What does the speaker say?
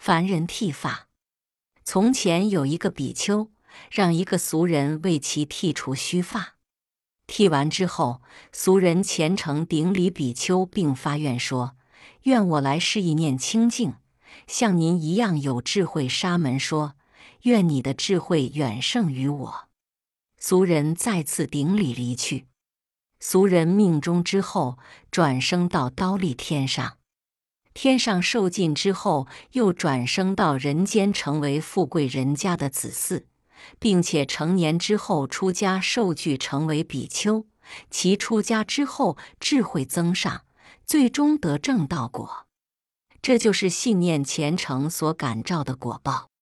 凡人剃发。从前有一个比丘，让一个俗人为其剃除须发。剃完之后，俗人虔诚顶礼比丘，并发愿说：“愿我来世一念清净，像您一样有智慧。”沙门说：“愿你的智慧远胜于我。”俗人再次顶礼离去。俗人命中之后，转生到刀立天上。天上受尽之后，又转生到人间，成为富贵人家的子嗣。并且成年之后出家受具成为比丘，其出家之后智慧增上，最终得正道果。这就是信念虔诚所感召的果报。